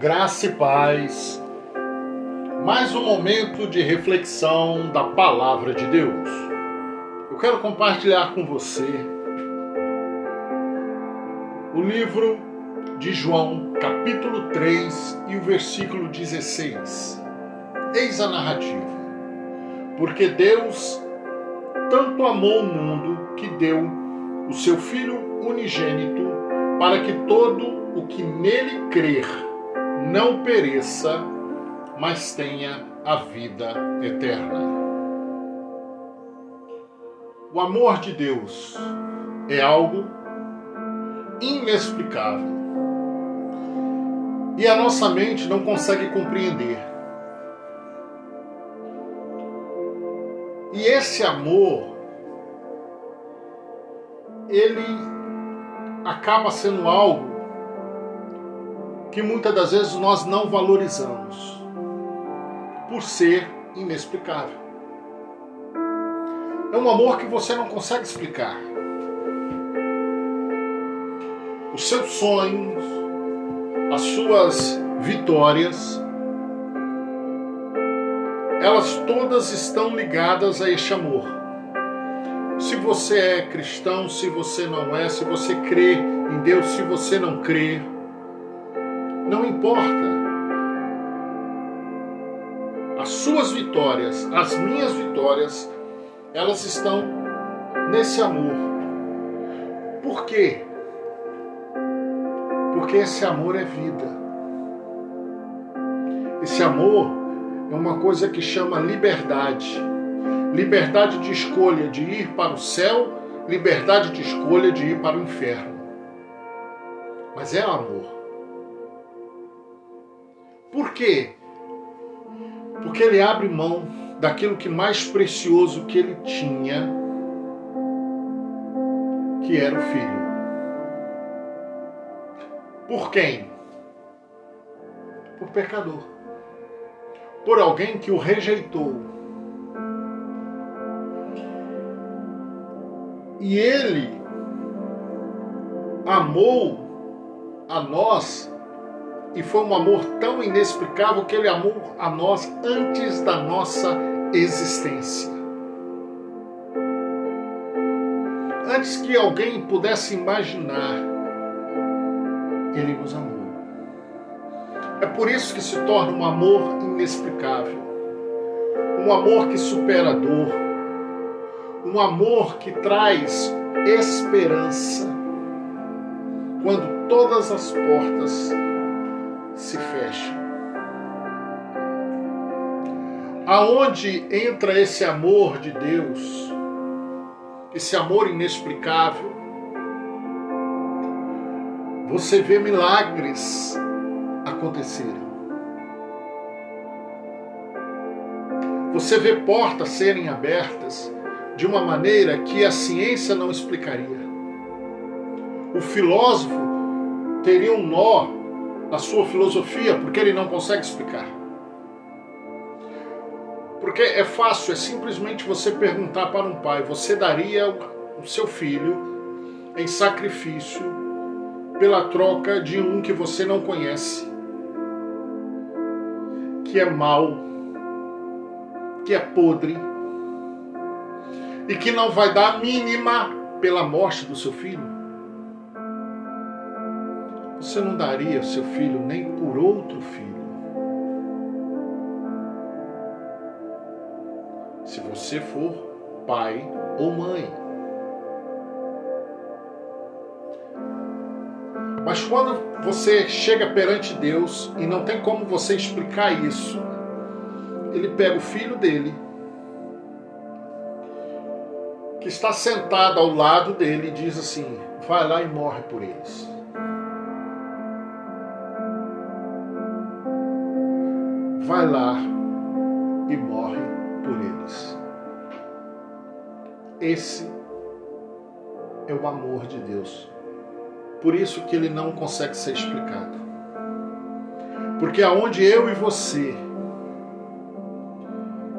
graça e paz. Mais um momento de reflexão da palavra de Deus. Eu quero compartilhar com você o livro de João, capítulo 3 e o versículo 16. Eis a narrativa. Porque Deus tanto amou o mundo que deu o seu Filho unigênito para que todo o que nele crer não pereça, mas tenha a vida eterna. O amor de Deus é algo inexplicável e a nossa mente não consegue compreender. E esse amor, ele acaba sendo algo que muitas das vezes nós não valorizamos, por ser inexplicável. É um amor que você não consegue explicar. Os seus sonhos, as suas vitórias, elas todas estão ligadas a este amor. Se você é cristão, se você não é, se você crê em Deus, se você não crê, não importa. As suas vitórias, as minhas vitórias, elas estão nesse amor. Por quê? Porque esse amor é vida. Esse amor é uma coisa que chama liberdade. Liberdade de escolha de ir para o céu, liberdade de escolha de ir para o inferno. Mas é amor. Por quê? Porque ele abre mão daquilo que mais precioso que ele tinha, que era o filho. Por quem? Por pecador. Por alguém que o rejeitou. E ele amou a nós e foi um amor tão inexplicável que ele amou a nós antes da nossa existência. Antes que alguém pudesse imaginar, ele nos amou. É por isso que se torna um amor inexplicável, um amor que supera a dor, um amor que traz esperança quando todas as portas se fecha. Aonde entra esse amor de Deus, esse amor inexplicável, você vê milagres acontecerem. Você vê portas serem abertas de uma maneira que a ciência não explicaria. O filósofo teria um nó a sua filosofia porque ele não consegue explicar. Porque é fácil, é simplesmente você perguntar para um pai: você daria o seu filho em sacrifício pela troca de um que você não conhece, que é mau, que é podre e que não vai dar a mínima pela morte do seu filho? Você não daria seu filho nem por outro filho. Se você for pai ou mãe. Mas quando você chega perante Deus e não tem como você explicar isso, ele pega o filho dele, que está sentado ao lado dele, e diz assim: vai lá e morre por eles. Vai lá e morre por eles. Esse é o amor de Deus. Por isso que ele não consegue ser explicado. Porque aonde eu e você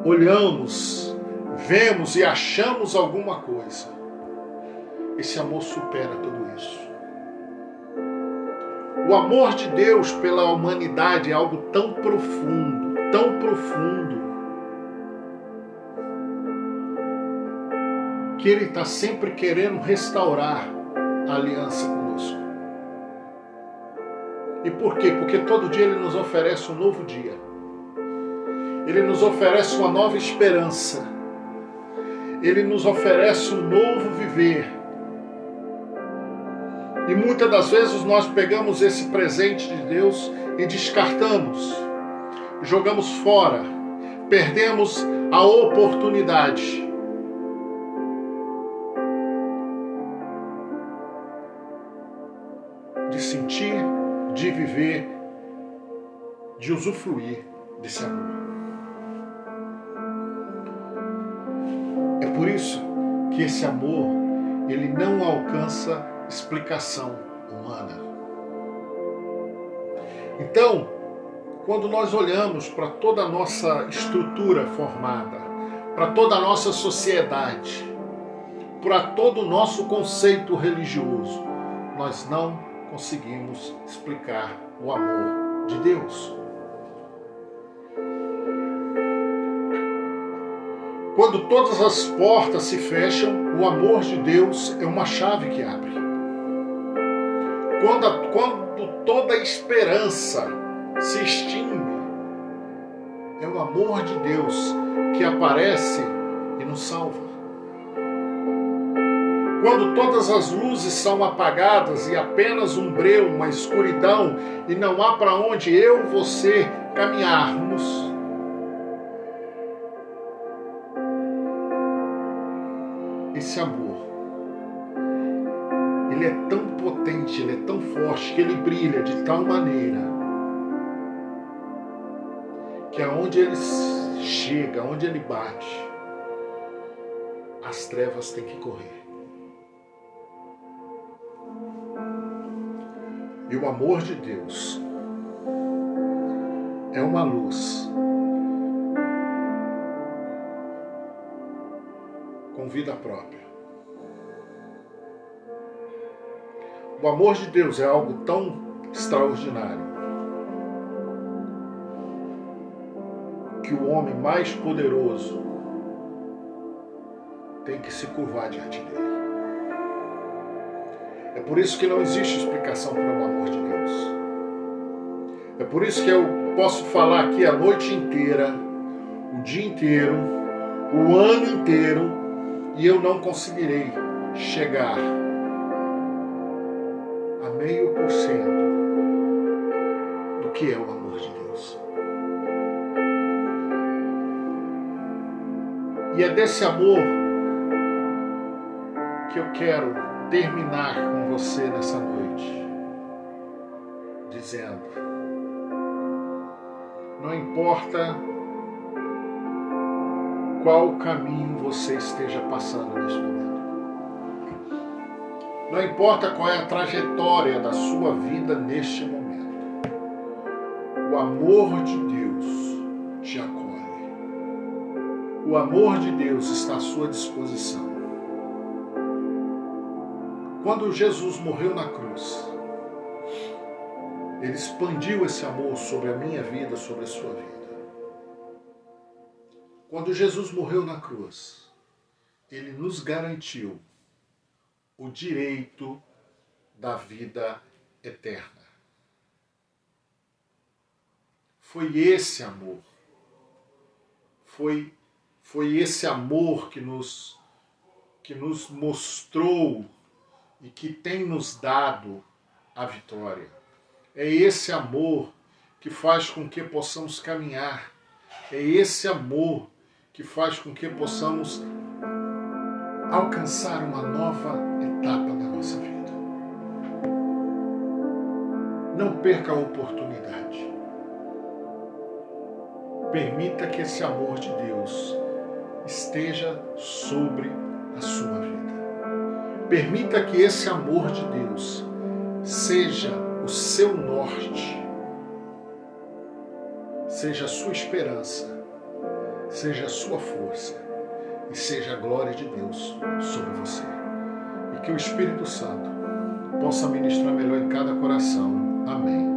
olhamos, vemos e achamos alguma coisa, esse amor supera tudo isso. O amor de Deus pela humanidade é algo tão profundo, tão profundo, que Ele está sempre querendo restaurar a aliança conosco. E por quê? Porque todo dia Ele nos oferece um novo dia. Ele nos oferece uma nova esperança. Ele nos oferece um novo viver. E muitas das vezes nós pegamos esse presente de Deus e descartamos, jogamos fora, perdemos a oportunidade. De sentir, de viver, de usufruir desse amor. É por isso que esse amor ele não alcança explicação humana. Então, quando nós olhamos para toda a nossa estrutura formada, para toda a nossa sociedade, para todo o nosso conceito religioso, nós não conseguimos explicar o amor de Deus. Quando todas as portas se fecham, o amor de Deus é uma chave que abre quando, a, quando toda esperança se extingue, é o amor de Deus que aparece e nos salva. Quando todas as luzes são apagadas e apenas um breu, uma escuridão, e não há para onde eu você caminharmos, esse amor ele é tão potente, ele é tão forte, que ele brilha de tal maneira que aonde ele chega, aonde ele bate, as trevas têm que correr. E o amor de Deus é uma luz com vida própria. O amor de Deus é algo tão extraordinário que o homem mais poderoso tem que se curvar diante dele. É por isso que não existe explicação para o amor de Deus. É por isso que eu posso falar aqui a noite inteira, o dia inteiro, o ano inteiro, e eu não conseguirei chegar meio por cento do que é o amor de Deus. E é desse amor que eu quero terminar com você nessa noite, dizendo: não importa qual caminho você esteja passando nesse momento. Não importa qual é a trajetória da sua vida neste momento, o amor de Deus te acolhe. O amor de Deus está à sua disposição. Quando Jesus morreu na cruz, ele expandiu esse amor sobre a minha vida, sobre a sua vida. Quando Jesus morreu na cruz, ele nos garantiu o direito da vida eterna. Foi esse amor, foi, foi esse amor que nos, que nos mostrou e que tem nos dado a vitória. É esse amor que faz com que possamos caminhar. É esse amor que faz com que possamos alcançar uma nova etapa da nossa vida. Não perca a oportunidade. Permita que esse amor de Deus esteja sobre a sua vida. Permita que esse amor de Deus seja o seu norte, seja a sua esperança, seja a sua força e seja a glória de Deus sobre você que o Espírito Santo possa ministrar melhor em cada coração. Amém.